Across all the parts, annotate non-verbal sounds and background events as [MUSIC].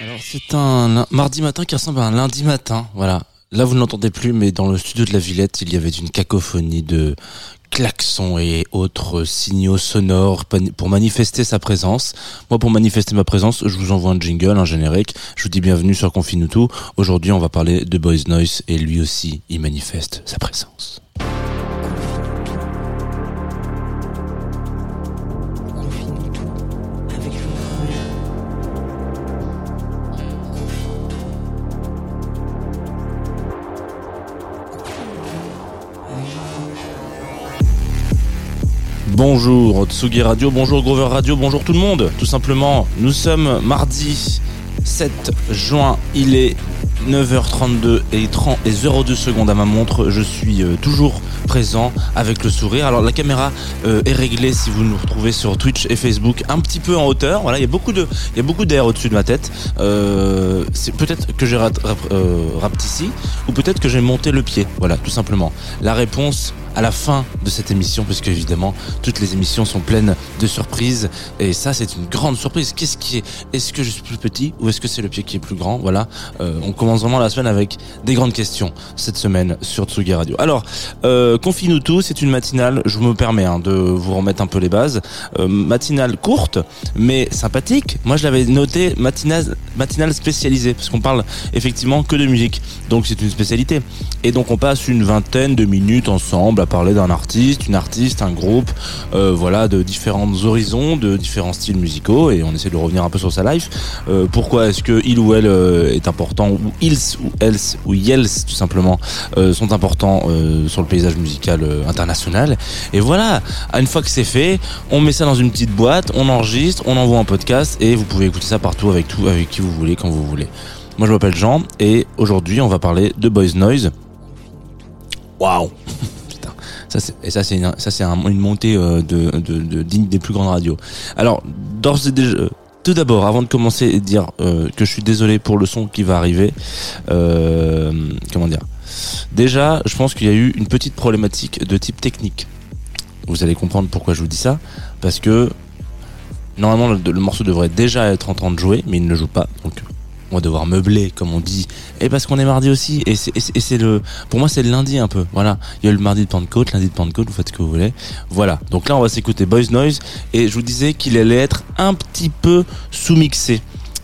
Alors c'est un mardi matin qui ressemble à un lundi matin, voilà. Là vous ne l'entendez plus, mais dans le studio de la Villette, il y avait une cacophonie de klaxons et autres signaux sonores pour manifester sa présence. Moi, pour manifester ma présence, je vous envoie un jingle, un générique. Je vous dis bienvenue sur Confinutu. Aujourd'hui, on va parler de Boys Noise et lui aussi, il manifeste sa présence. Bonjour Tsugi Radio, bonjour Grover Radio, bonjour tout le monde. Tout simplement, nous sommes mardi 7 juin, il est 9h32 et 30 et 02 secondes à ma montre. Je suis euh, toujours présent avec le sourire. Alors la caméra euh, est réglée si vous nous retrouvez sur Twitch et Facebook un petit peu en hauteur. Voilà, il y a beaucoup de il y a beaucoup d'air au-dessus de ma tête. Euh, c'est peut-être que j'ai rap- euh, rapetissé ou peut-être que j'ai monté le pied. Voilà, tout simplement. La réponse à la fin de cette émission, puisque évidemment toutes les émissions sont pleines de surprises et ça c'est une grande surprise. Qu'est-ce qui est Est-ce que je suis plus petit ou est-ce que c'est le pied qui est plus grand? Voilà, on commence vraiment la semaine avec des grandes questions cette semaine sur Tsugi Radio. Alors, euh, Confine-nous tout, c'est une matinale. Je me permets hein, de vous remettre un peu les bases. Euh, matinale courte, mais sympathique. Moi, je l'avais noté matinale, matinale spécialisée parce qu'on parle effectivement que de musique. Donc c'est une spécialité. Et donc on passe une vingtaine de minutes ensemble à parler d'un artiste, une artiste, un groupe, euh, voilà, de différents horizons, de différents styles musicaux, et on essaie de revenir un peu sur sa life. Euh, pourquoi est-ce que il ou elle euh, est important, ou ils ou elles ou yels tout simplement euh, sont importants euh, sur le paysage musical euh, international. Et voilà, une fois que c'est fait, on met ça dans une petite boîte, on enregistre, on envoie un podcast, et vous pouvez écouter ça partout avec tout, avec qui vous voulez, quand vous voulez. Moi je m'appelle Jean et aujourd'hui on va parler de Boys Noise. Waouh [LAUGHS] ça et ça c'est une, ça c'est un- une montée euh, de, de, de digne des plus grandes radios. Alors d'ores et déjà tout d'abord, avant de commencer et dire euh, que je suis désolé pour le son qui va arriver, euh, comment dire? Déjà, je pense qu'il y a eu une petite problématique de type technique. Vous allez comprendre pourquoi je vous dis ça, parce que normalement le, morceau devrait déjà être en train de jouer, mais il ne joue pas, donc on va devoir meubler comme on dit. Et parce qu'on est mardi aussi. Et c'est le pour moi c'est le lundi un peu. Voilà. Il y a le mardi de Pentecôte lundi de Pentecôte vous faites ce que vous voulez. Voilà. Donc là on va s'écouter Boys Noise. Et je vous disais qu'il allait être un petit peu sous-mixé.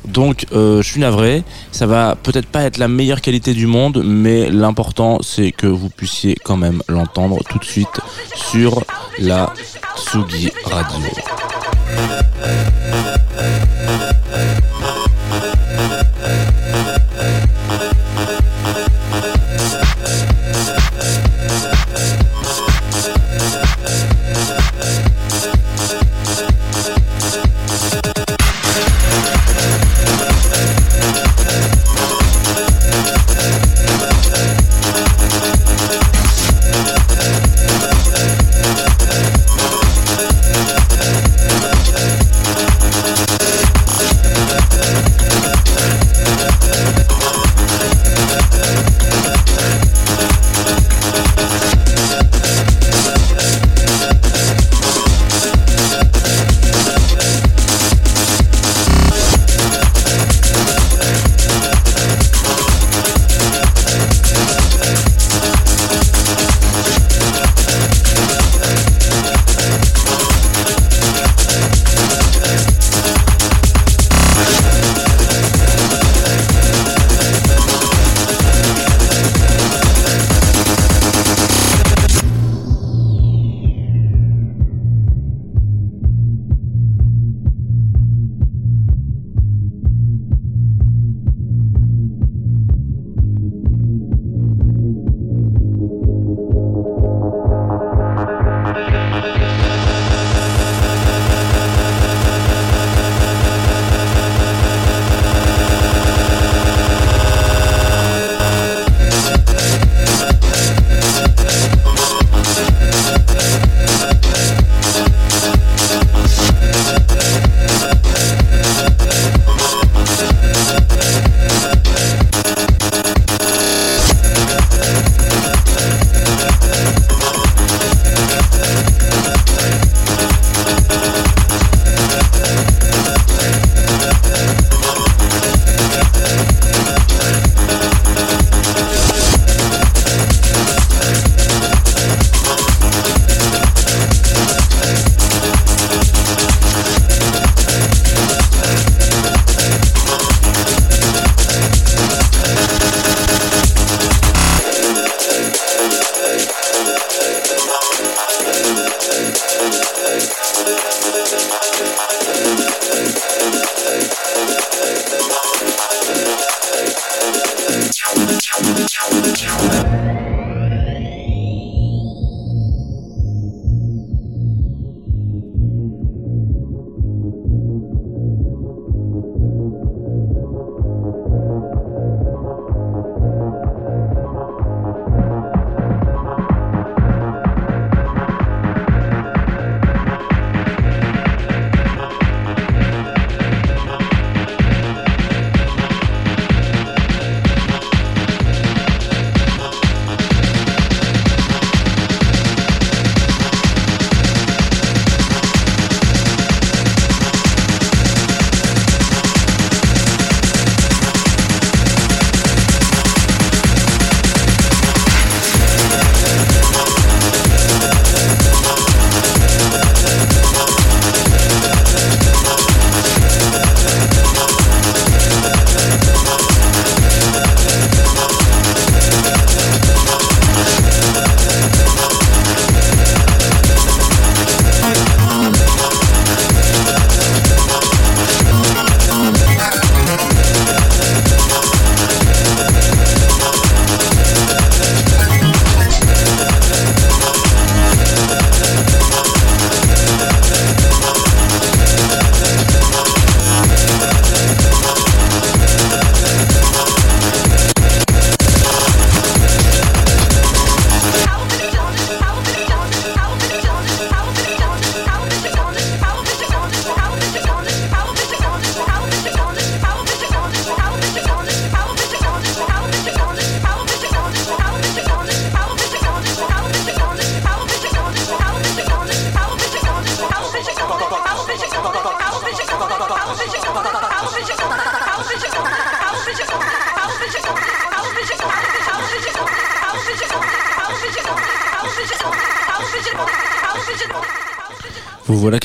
Donc euh, je suis navré, ça va peut-être pas être la meilleure qualité du monde, mais l'important c'est que vous puissiez quand même l'entendre tout de suite sur la Sugi Radio.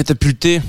Catapulté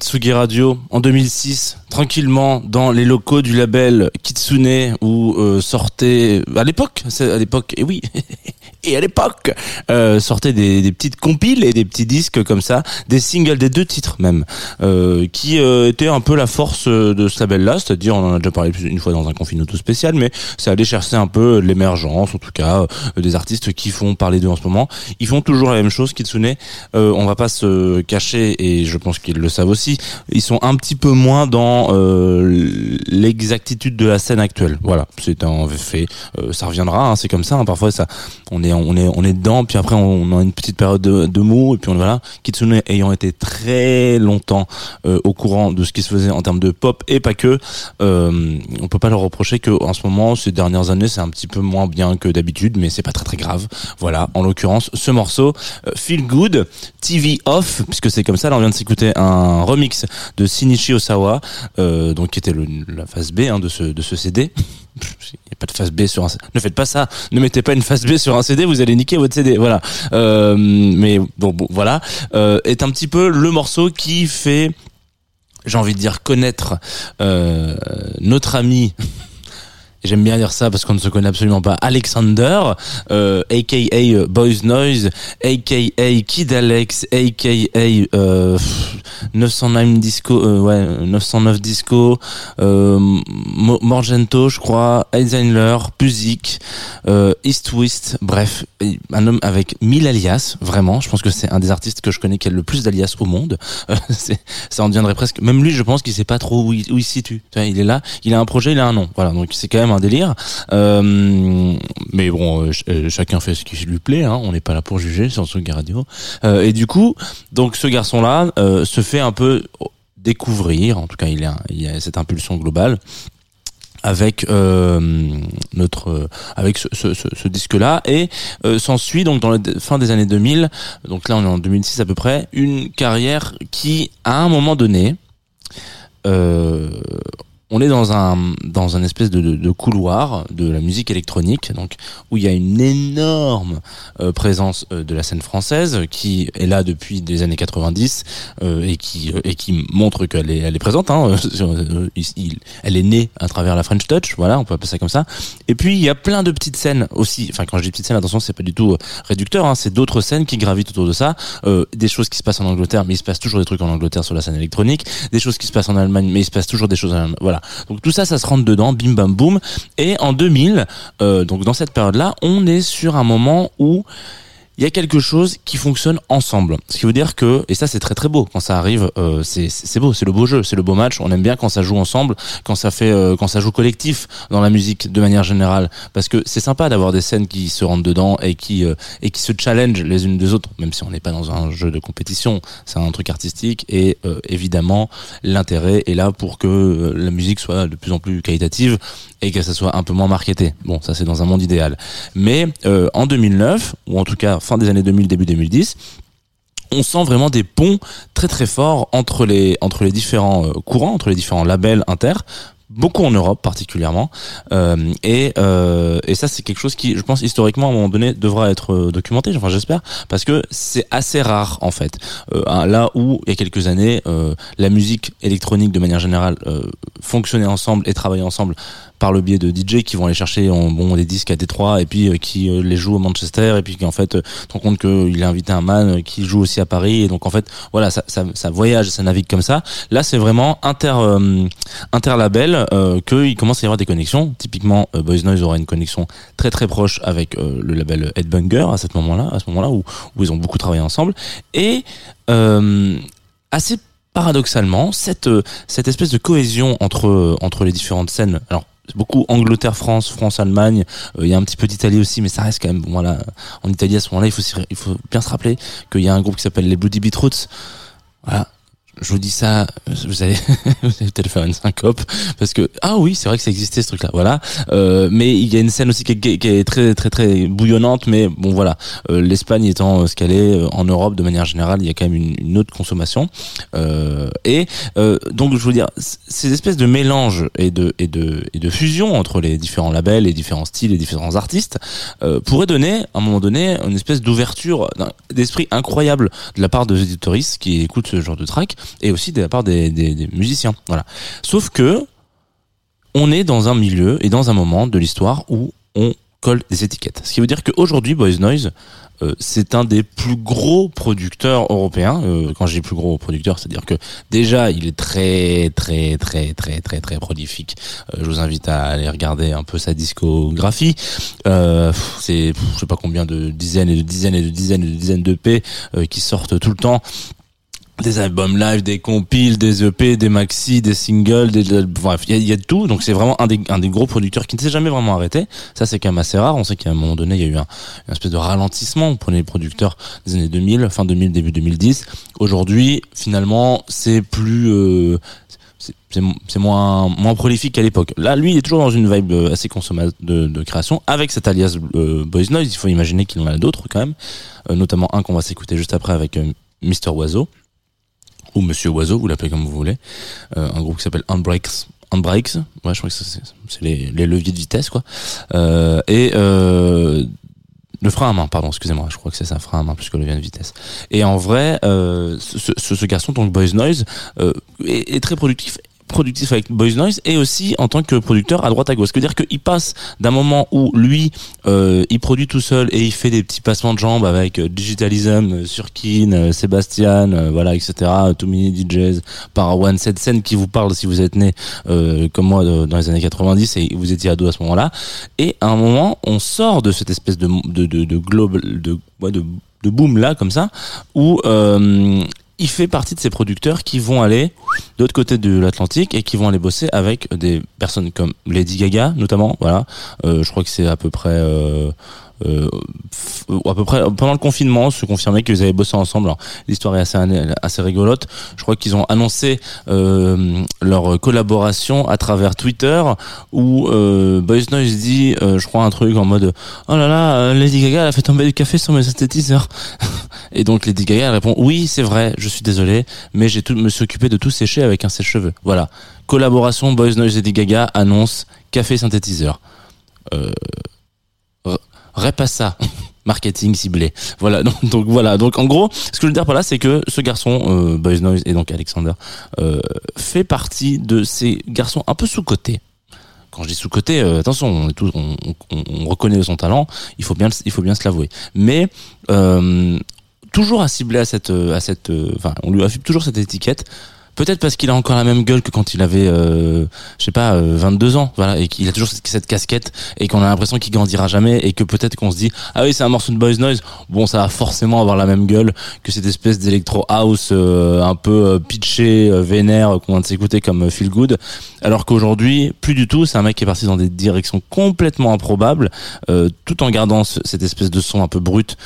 Tsugi Radio en 2006, tranquillement dans les locaux du label Kitsune où euh, sortait à l'époque, à l'époque, et oui, [LAUGHS] et à l'époque, euh, sortaient des, des petites compiles et des petits disques comme ça, des singles, des deux titres même, euh, qui euh, étaient un peu la force euh, de ce label-là, c'est-à-dire on en a déjà parlé une fois dans un confinement tout spécial, mais c'est aller chercher un peu l'émergence, en tout cas euh, des artistes qui font parler d'eux en ce moment. Ils font toujours la même chose, Kitsune. Euh, on va pas se cacher et je pense qu'ils le savent aussi. Ils sont un petit peu moins dans l'exactitude de la scène actuelle. Voilà, c'est un fait. Ça reviendra, hein, c'est comme ça. hein. Parfois, ça, on est, on est, on est dedans, puis après, on a une petite période de, de mou, et puis on voilà. Kitsune ayant été très longtemps euh, au courant de ce qui se faisait en termes de pop et pas que, euh, on peut pas leur reprocher que en ce moment, ces dernières années, c'est un petit peu moins bien que d'habitude, mais c'est pas très très grave. Voilà, en l'occurrence, ce morceau, euh, Feel Good, TV Off, puisque c'est comme ça. Là, on vient de s'écouter un remix de Shinichi Osawa, euh, donc qui était le, la phase B hein, de ce de ce CD. Il n'y a pas de phase B sur un CD. Ne faites pas ça. Ne mettez pas une phase B sur un CD, vous allez niquer votre CD. Voilà. Euh, mais bon, bon voilà. Euh, est un petit peu le morceau qui fait, j'ai envie de dire, connaître euh, notre ami. J'aime bien dire ça parce qu'on ne se connaît absolument pas. Alexander, euh, aka Boys Noise, aka Kid Alex, aka euh, 909 Disco, euh, ouais 909 Disco, euh, Mo- Morgento, je crois, Eisenler, Puzik, euh, East West, bref, un homme avec mille alias, vraiment. Je pense que c'est un des artistes que je connais qui a le plus d'alias au monde. Euh, [LAUGHS] ça en deviendrait presque. Même lui, je pense qu'il sait pas trop où il, où il se situe. Il est là, il a un projet, il a un nom. Voilà, donc c'est quand même un délire. Euh, mais bon, euh, euh, chacun fait ce qui lui plaît. Hein, on n'est pas là pour juger sur ce radio. Et du coup, donc ce garçon-là se fait un peu découvrir. En tout cas, il a, a cette impulsion globale avec notre avec ce, ce disque-là et euh, s'ensuit donc dans la fin des années 2000 donc là on est en 2006 à peu près une carrière qui à un moment donné on est dans un dans un espèce de, de, de couloir de la musique électronique donc où il y a une énorme euh, présence euh, de la scène française qui est là depuis des années 90 euh, et qui euh, et qui montre qu'elle est elle est présente hein, sur- euh, il- elle est née à travers la French Touch voilà on peut appeler ça comme ça. Et puis il y a plein de petites scènes aussi. Enfin quand je dis petites scènes attention c'est pas du tout euh, réducteur hein, c'est d'autres scènes qui gravitent autour de ça. Euh, des choses qui se passent en Angleterre mais il se passe toujours des trucs en Angleterre sur la scène électronique. Des choses qui se passent en Allemagne mais il se passe toujours des choses en voilà donc tout ça ça se rentre dedans bim bam boum. Et en 2000 euh, donc dans cette période là on est sur un moment où il y a quelque chose qui fonctionne ensemble. Ce qui veut dire que, et ça c'est très très beau, quand ça arrive, euh, c'est beau, c'est le beau jeu, c'est le beau match. On aime bien quand ça joue ensemble, quand ça fait, euh, quand ça joue collectif dans la musique de manière générale, parce que c'est sympa d'avoir des scènes qui se rentrent dedans et qui euh, et qui se challenge les unes des autres, même si on n'est pas dans un jeu de compétition, c'est un truc artistique et euh, évidemment l'intérêt est là pour que euh, la musique soit de plus en plus qualitative et que ça soit un peu moins marketé. Bon, ça c'est dans un monde idéal. Mais euh, en 2009, ou en tout cas fin des années 2000, début 2010, on sent vraiment des ponts très très forts entre les différents euh, courants, entre les différents labels inter. Beaucoup en Europe particulièrement, Euh, et euh, et ça c'est quelque chose qui, je pense historiquement à un moment donné devra être documenté. Enfin j'espère parce que c'est assez rare en fait. Là où il y a quelques années la musique électronique de manière générale fonctionnait ensemble et travaillait ensemble par le biais de DJ qui vont aller chercher en, bon des disques à Détroit et puis euh, qui euh, les jouent à Manchester et puis qui en fait euh, te rend compte qu'il a invité un man euh, qui joue aussi à Paris et donc en fait voilà ça, ça, voyage ça navigue comme ça. Là c'est vraiment inter interlabel qu'il commence à y avoir des connexions. Typiquement Boys Noise aura une connexion très très proche avec le label Headbanger à ce moment là à ce moment là où, où ils ont beaucoup travaillé ensemble. Et assez paradoxalement cette cette espèce de cohésion entre entre les différentes scènes alors beaucoup Angleterre France France Allemagne. Euh, il y a un petit peu d'Italie aussi mais ça reste quand même bon, voilà en Italie à ce moment-là il faut il faut bien se rappeler qu'il y a un groupe qui s'appelle les Bloody Beetroots. Voilà je vous dis ça, vous allez, [LAUGHS] vous allez peut-être faire une syncope parce que ah oui, c'est vrai que ça existait ce truc-là, voilà. Euh, mais il y a une scène aussi qui est, très très très bouillonnante, mais bon voilà, Euh, l'Espagne étant euh, ce qu'elle est euh, en Europe de manière générale, il y a quand même une, autre consommation. Euh, et donc je veux dire, ces espèces de mélange et de et de et de fusion entre les différents labels, les différents styles, les différents artistes pourrait donner à un moment donné une espèce d'ouverture d'esprit incroyable de la part des éditoristes qui écoutent ce genre de track et aussi de la part des, musiciens. Voilà. Sauf que on est dans un milieu et dans un moment de l'histoire où on colle des étiquettes. Ce qui veut dire qu'aujourd'hui, Boys Noise, euh, c'est un des plus gros producteurs européens. Euh, quand je dis plus gros producteur, c'est-à-dire que déjà, il est très, très, très, très, très, très prolifique. Euh, je vous invite à aller regarder un peu sa discographie. C'est, je sais pas combien de dizaines et de dizaines et de dizaines et de dizaines de P qui sortent tout le temps des albums live, des compiles, des EP, des maxi, des singles, des, bref, il y y a de tout. Donc c'est vraiment un des, un des gros producteurs qui ne s'est jamais vraiment arrêté. Ça c'est quand même assez rare. On sait qu'à un moment donné, il y a eu un, une espèce de ralentissement pour les producteurs des années 2000, fin 2000, début 2010. Aujourd'hui, finalement, c'est plus euh, c'est c'est mo- c'est moins moins prolifique qu'à l'époque. Là, lui, il est toujours dans une vibe euh, assez consommateur de, de création avec cet alias euh, Boys Noise. Il faut imaginer qu'il en a d'autres quand même, Euh, notamment un qu'on va s'écouter juste après avec euh, Mister Oiseau ou Monsieur Oiseau, vous l'appelez comme vous voulez, euh, un groupe qui s'appelle Unbreaks. Unbreaks, ouais, je crois que c'est les, les leviers de vitesse, quoi. Euh, et euh, le frein à main, pardon, excusez-moi, je crois que c'est ça, frein à main plus que le levier de vitesse. Et en vrai, euh, ce, ce, ce garçon, donc Boys Noise, euh, est, est très productif productif avec Boys Noise et aussi en tant que producteur à droite à gauche. Ce qui veut dire qu'il passe d'un moment où lui euh, il produit tout seul et il fait des petits passements de jambes avec euh, Digitalism, euh, Surkin, Sébastien, voilà, etc. Too Many DJs, Parawan, cette scène qui vous parle si vous êtes né comme moi dans les années 90 et vous étiez ado à ce moment-là. Et à un moment, on sort de cette espèce de de de, globe de de de boom là comme ça où il fait partie de ces producteurs qui vont aller de l'autre côté de l'Atlantique et qui vont aller bosser avec des personnes comme Lady Gaga notamment voilà. Euh, je crois que c'est à peu près euh, euh, à peu près pendant le confinement se confirmait qu'ils avaient bossé ensemble. L'histoire est assez assez rigolote. Je crois qu'ils ont annoncé euh, leur collaboration à travers Twitter où euh, Boys Noise dit euh, je crois un truc en mode oh là là Lady Gaga elle a fait tomber du café sur mes synthétiseurs [LAUGHS] et donc Lady Gaga elle répond oui c'est vrai je suis désolé mais j'ai tout me suis occupé de tout sécher avec un sèche-cheveux voilà. Collaboration Boys Noise Lady Gaga annonce café synthétiseur. Euh, r- répète ça marketing ciblé voilà donc, voilà donc en gros ce que je veux dire par là c'est que ce garçon euh, Boys Noise et donc Alexander euh, fait partie de ces garçons un peu sous cotés quand je dis sous côté, attention, on, est tous, on, on- on reconnaît son talent, il faut bien, il faut bien se l'avouer. Mais euh, toujours à cibler à cette, à cette, euh, enfin, on lui affiche toujours cette étiquette. Peut-être parce qu'il a encore la même gueule que quand il avait, euh, je sais pas, euh, 22 ans, voilà, et qu'il a toujours cette, casquette et qu'on a l'impression qu'il grandira jamais et que peut-être qu'on se dit ah oui c'est un morceau de Boys Noise, bon ça va forcément avoir la même gueule que cette espèce d'électro house euh, un peu euh, pitché, euh, vénère euh, qu'on vient de s'écouter comme Feel Good, alors qu'aujourd'hui plus du tout, c'est un mec qui est parti dans des directions complètement improbables, tout en gardant ce- cette espèce de son un peu brut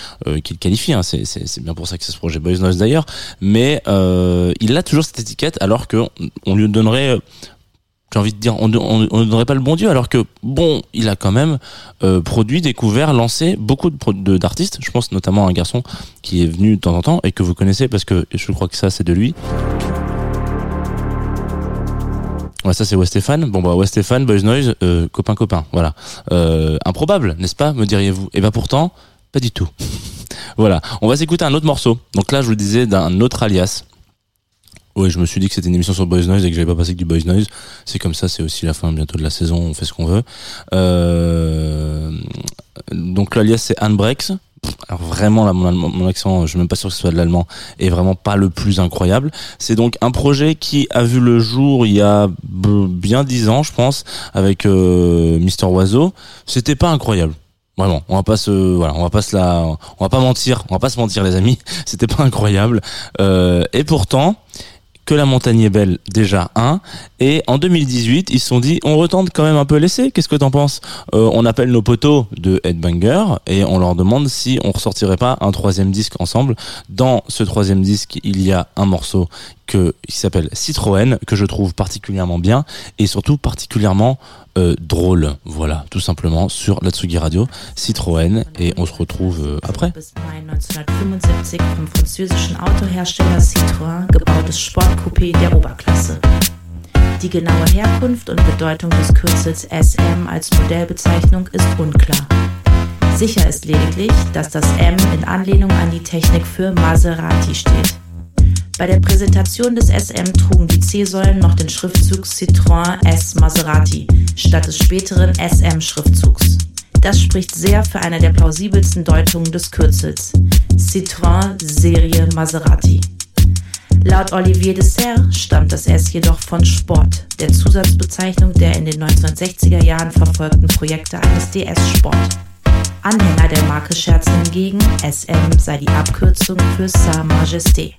qu'il qualifie, hein, c'est bien pour ça que c'est ce projet Boys Noise d'ailleurs, mais il a toujours cette étiquette alors que on- lui donnerait euh, j'ai envie de dire, on ne donnerait pas le bon Dieu, alors que bon, il a quand même euh, produit, découvert, lancé beaucoup de pro- de- d'artistes. Je pense notamment à un garçon qui est venu de temps en temps et que vous connaissez parce que je crois que ça c'est de lui. Ouais, ça c'est Westéphane. Bon bah Westéphane, Boys Noise, euh, copain copain, voilà. Improbable, n'est-ce pas, me diriez-vous? Et ben pourtant, pas du tout. [LAUGHS] voilà, on va s'écouter un autre morceau. Donc là, je vous disais d'un autre alias. Oui, je me suis dit que c'était une émission sur Boys Noise et que j'avais pas passé que du Boys Noise. C'est comme ça, c'est aussi la fin bientôt de la saison, on fait ce qu'on veut. Euh, donc l'alias c'est Anne Brex. Alors vraiment, là, mon, accent, je suis même pas sûr que ce soit de l'allemand, est vraiment pas le plus incroyable. C'est donc un projet qui a vu le jour il y a bien dix ans, je pense, avec euh, Mister Oiseau. C'était pas incroyable. Vraiment, on va pas se, voilà, on va pas se la, on va pas mentir, on va pas se mentir les amis. [LAUGHS] C'était pas incroyable. Euh, et pourtant, que la montagne est belle, déjà un, Et en 2018, ils se sont dit, on retente quand même un peu l'essai. Qu'est-ce que t'en penses euh, On appelle nos potos de Headbanger et on leur demande si on ressortirait pas un troisième disque ensemble. Dans ce troisième disque, il y a un morceau que, qui s'appelle Citroën, que je trouve particulièrement bien et surtout particulièrement euh, drôle. Voilà, tout simplement sur la Tsugi Radio, Citroën, et on se retrouve euh, après. Bis Mai 1975 vom französischen Autohersteller Citroën gebautes Sportcoupé der Oberklasse. Die genaue Herkunft und Bedeutung des Kürzels SM als Modellbezeichnung ist unklar. Sicher ist lediglich, dass das M in Anlehnung an die Technik für Maserati steht. Bei der Präsentation des SM trugen die C-Säulen noch den Schriftzug Citroën S Maserati statt des späteren SM-Schriftzugs. Das spricht sehr für eine der plausibelsten Deutungen des Kürzels. Citroën Serie Maserati. Laut Olivier Dessert stammt das S jedoch von Sport, der Zusatzbezeichnung der in den 1960er Jahren verfolgten Projekte eines DS Sport. Anhänger der Marke scherzen hingegen, SM sei die Abkürzung für Sa Majesté.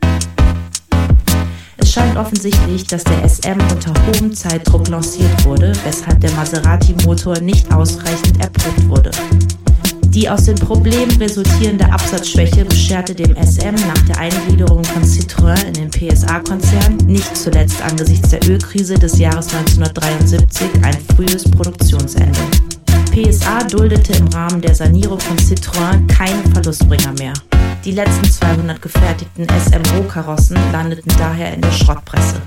Es scheint offensichtlich, dass der SM unter hohem Zeitdruck lanciert wurde, weshalb der Maserati-Motor nicht ausreichend erprobt wurde. Die aus den Problemen resultierende Absatzschwäche bescherte dem SM nach der Eingliederung von Citroën in den PSA-Konzern, nicht zuletzt angesichts der Ölkrise des Jahres 1973, ein frühes Produktionsende. PSA duldete im Rahmen der Sanierung von Citroën keine Verlustbringer mehr. Die letzten 200 gefertigten SM-Rohkarossen landeten daher in der Schrottpresse.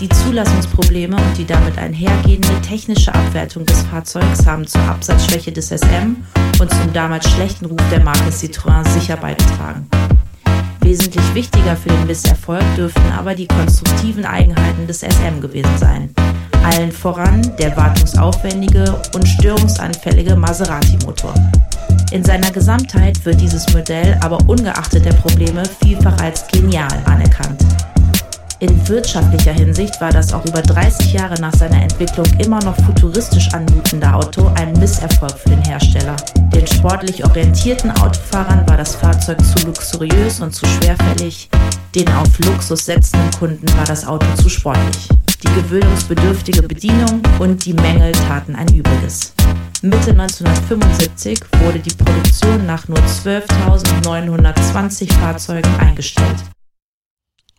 Die Zulassungsprobleme und die damit einhergehende technische Abwertung des Fahrzeugs haben zur Absatzschwäche des SM und zum damals schlechten Ruf der Marke Citroën sicher beigetragen. Wesentlich wichtiger für den Misserfolg dürften aber die konstruktiven Eigenheiten des SM gewesen sein. Allen voran der wartungsaufwendige und störungsanfällige Maserati-Motor. In seiner Gesamtheit wird dieses Modell aber ungeachtet der Probleme vielfach als genial anerkannt. In wirtschaftlicher Hinsicht war das auch über 30 Jahre nach seiner Entwicklung immer noch futuristisch anmutende Auto ein Misserfolg für den Hersteller. Den sportlich orientierten Autofahrern war das Fahrzeug zu luxuriös und zu schwerfällig, den auf Luxus setzenden Kunden war das Auto zu sportlich. Die gewöhnungsbedürftige Bedienung und die Mängel taten ein Übriges. Mitte 1975 wurde die Produktion nach nur 12.920 Fahrzeugen eingestellt.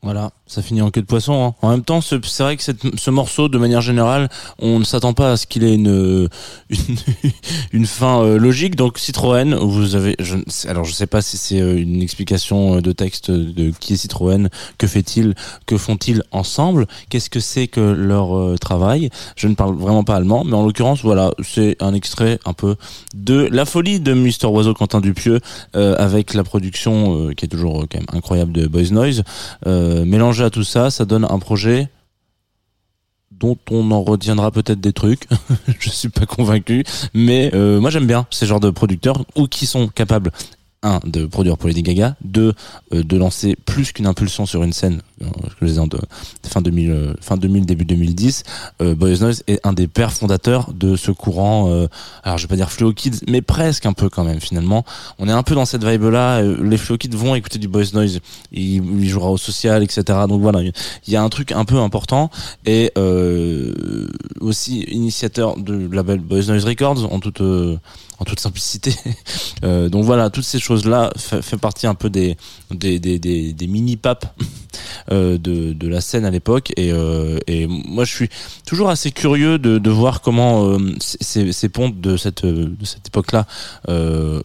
Voilà, ça finit en queue de poisson. hein. En même temps, ce- c'est vrai que ce morceau, de manière générale, on ne s'attend pas à ce qu'il ait une [LAUGHS] une, fin euh, logique. Donc Citroën, vous avez, je, alors je sais pas si c'est euh, une explication euh, de texte de qui est Citroën, que fait-il, que font-ils ensemble, qu'est-ce que c'est que leur travail? Je ne parle vraiment pas allemand, mais en l'occurrence, voilà, c'est un extrait un peu de la folie de Mister Oiseau Quentin Dupieux avec la production qui est toujours quand même incroyable de Boys Noise. Mélangé à tout ça, ça donne un projet dont on en retiendra peut-être des trucs. [LAUGHS] je suis pas convaincu, mais euh, moi j'aime bien ces genres de producteurs ou qui sont capables un de produire pour Lady Gaga, deux euh, de lancer plus qu'une impulsion sur une scène. Euh, ai en de, fin 2000, euh, fin 2000 début 2010. Euh, Boys Noise est un des pères fondateurs de ce courant. euh, alors je vais pas dire Fluo Kids, mais presque un peu quand même finalement. On est un peu dans cette vibe là. Les Fluo Kids vont écouter du Boys Noise. Il, il jouera au social, etc. Donc voilà, il y a un truc un peu important et euh, aussi initiateur de label Boys Noise Records en toute euh, en toute simplicité. [LAUGHS] Euh, donc voilà, toutes ces choses-là fait, fait partie un peu des des, des, des, des mini papes euh, de, de la scène à l'époque. Et, euh, et moi je suis toujours assez curieux de, de voir comment euh, ces, ces pontes de cette de cette époque-là euh,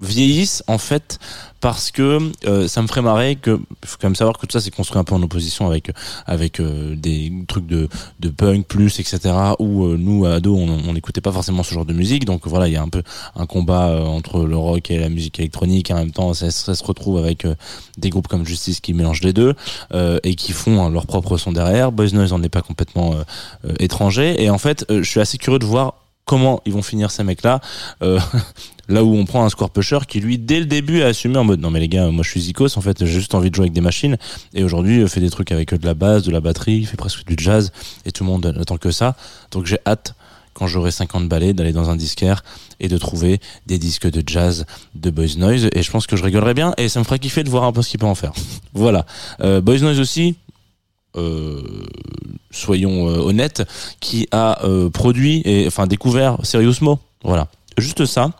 vieillissent en fait parce que euh, ça me ferait marrer que faut quand même savoir que tout ça c'est construit un peu en opposition avec avec euh, des trucs de de punk plus etc où euh, nous à ado on on n'écoutait pas forcément ce genre de musique. Donc voilà il y a un peu un combat euh, entre le rock et la musique électronique. Et en même temps ça, ça se retrouve avec euh, des groupes comme Justice qui mélangent les deux euh, et qui font hein, leur propre son derrière. Boys Noise en est pas complètement euh, euh, étranger. Et en fait euh, je suis assez curieux de voir comment ils vont finir ces mecs là [LAUGHS] Là où on prend un score pusher qui lui dès le début a assumé en mode non mais les gars moi je suis zikos en fait j'ai juste envie de jouer avec des machines. Et aujourd'hui fait des trucs avec euh, de la basse de la batterie il fait presque du jazz et tout le monde n'attend que ça. Donc j'ai hâte quand j'aurai 50 balais d'aller dans un disquaire et de trouver des disques de jazz de Boys Noise. Et je pense que je rigolerai bien et ça me ferait kiffer de voir un peu ce qu'il peut en faire. [LAUGHS] Voilà. Euh, Boys Noise aussi euh, soyons honnêtes, qui a produit et enfin découvert Serious Mo. Voilà, juste ça.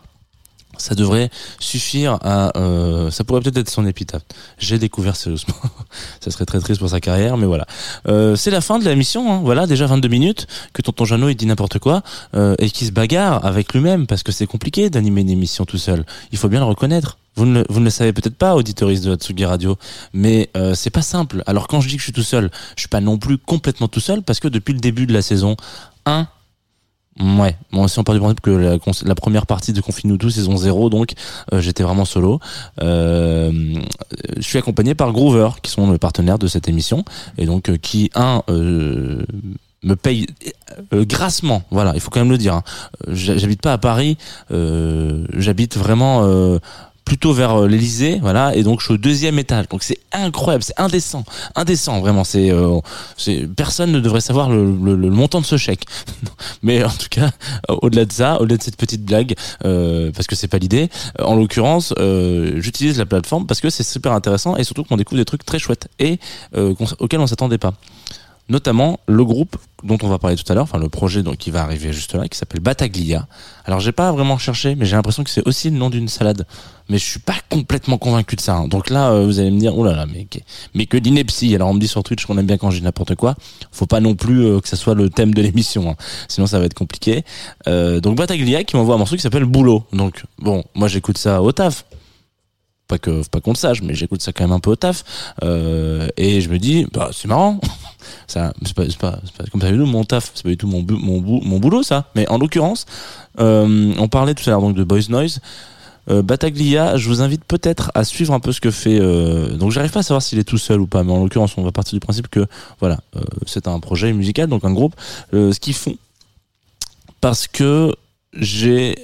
Ça devrait suffire à. euh, ça pourrait peut-être être son épitaphe. J'ai découvert sérieusement. [LAUGHS] ça serait très triste pour sa carrière, mais voilà. Euh, c'est la fin de la mission. Hein. Voilà, déjà 22 minutes que tonton Jeannot il dit n'importe quoi euh, et qui se bagarre avec lui-même parce que c'est compliqué d'animer une émission tout seul. Il faut bien le reconnaître. Vous ne, vous ne le savez peut-être pas, auditoristes de Hatsugi Radio, mais euh, c'est pas simple. Alors quand je dis que je suis tout seul, je suis pas non plus complètement tout seul parce que depuis le début de la saison 1, Ouais, bon, si on part du principe que la, première partie de Confine-nous tous, saison 0, donc euh, j'étais vraiment solo. Euh, je suis accompagné par Groover, qui sont le partenaire de cette émission, et donc euh, qui, un, euh, me paye euh, grassement, voilà, il faut quand même le dire. hein. J'ha- J'habite pas à Paris, j'habite vraiment... plutôt vers euh, l'Elysée, voilà, et donc je suis au deuxième étage. Donc c'est incroyable, c'est indécent, indécent, vraiment. C'est, euh, c'est personne ne devrait savoir le, le- le montant de ce chèque. [LAUGHS] Mais en tout cas, euh, au-delà de ça, au-delà de cette petite blague, euh, parce que c'est pas l'idée, euh, en l'occurrence, euh, j'utilise la plateforme parce que c'est super intéressant et surtout qu'on découvre des trucs très chouettes et auxquels on s'attendait pas. Notamment le groupe dont on va parler tout à l'heure, enfin le projet qui va arriver juste là, qui s'appelle Bataglia. Alors j'ai pas vraiment cherché, mais j'ai l'impression que c'est aussi le nom d'une salade. Mais je suis pas complètement convaincu de ça. hein. Donc là, euh, vous allez me dire, oh là là, mais, que- d'ineptie. Alors on me dit sur Twitch qu'on aime bien quand dis n'importe quoi. Faut pas non plus euh, que ça soit le thème de l'émission, hein. sinon ça va être compliqué. Euh, donc Bataglia qui m'envoie un morceau qui s'appelle Boulot. Donc bon, moi j'écoute ça au taf. Pas que, pas qu'on le sache, mais j'écoute ça quand même un peu au taf. Et je me dis, bah c'est marrant. Ça, c'est pas, pas, pas comme ça du tout mon taf, c'est pas du tout mon, mon, mon boulot ça. Mais en l'occurrence, euh, on parlait tout à l'heure donc de Boys Noise. Euh, Bataglia, je vous invite peut-être à suivre un peu ce que fait. Euh, donc j'arrive pas à savoir s'il est tout seul ou pas, mais en l'occurrence, on va partir du principe que voilà, euh, c'est un projet musical, donc un groupe. Ce qu'ils font, parce que j'ai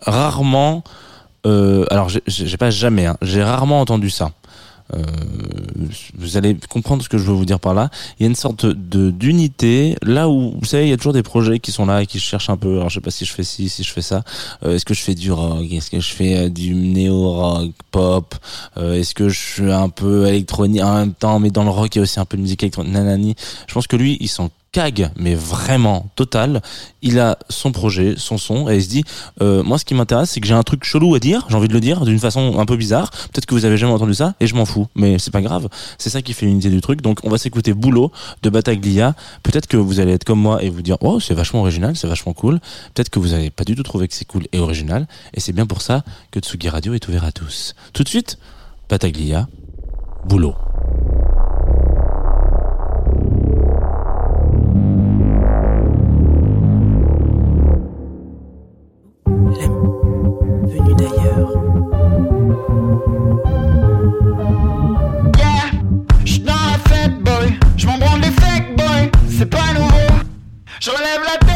rarement, alors j'ai pas jamais, hein, j'ai rarement entendu ça. Euh, vous allez comprendre ce que je veux vous dire par là. Il y a une sorte de d'unité là où vous savez il y a toujours des projets qui sont là et qui cherchent un peu. Alors je sais pas si je fais ci, si je fais ça. Euh, est-ce que je fais du rock? Est-ce que je fais euh, du néo rock pop? Euh, Est-ce que je suis un peu électronique en même temps Mais dans le rock il y a aussi un peu de musique électronique. Nanani. Je pense que lui il s'en cague mais vraiment total. Il a son projet, son son et il se dit euh, moi ce qui m'intéresse c'est que j'ai un truc chelou à dire. J'ai envie de le dire d'une façon un peu bizarre. Peut-être que vous avez jamais entendu ça et je m'en fous. Mais c'est pas grave. C'est ça qui fait l'unité du truc. Donc on va s'écouter Boulot de Bataglia. Peut-être que vous allez être comme moi et vous dire oh c'est vachement original, c'est vachement cool. Peut-être que vous avez pas du tout trouvé que c'est cool et original. Et c'est bien pour ça que Tsugi Radio est ouvert à tous. Tout de suite, Bataglia, Boulot. Je relève la tête,